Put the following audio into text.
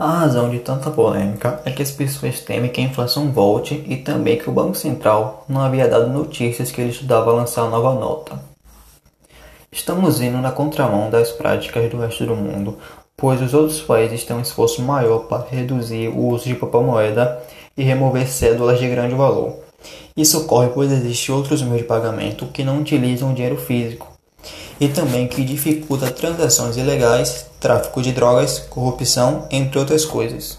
A razão de tanta polêmica é que as pessoas temem que a inflação volte e também que o Banco Central não havia dado notícias que ele estudava lançar nova nota. Estamos indo na contramão das práticas do resto do mundo, pois os outros países têm um esforço maior para reduzir o uso de papel moeda e remover cédulas de grande valor. Isso ocorre pois existem outros meios de pagamento que não utilizam dinheiro físico e também que dificulta transações ilegais, tráfico de drogas, corrupção, entre outras coisas.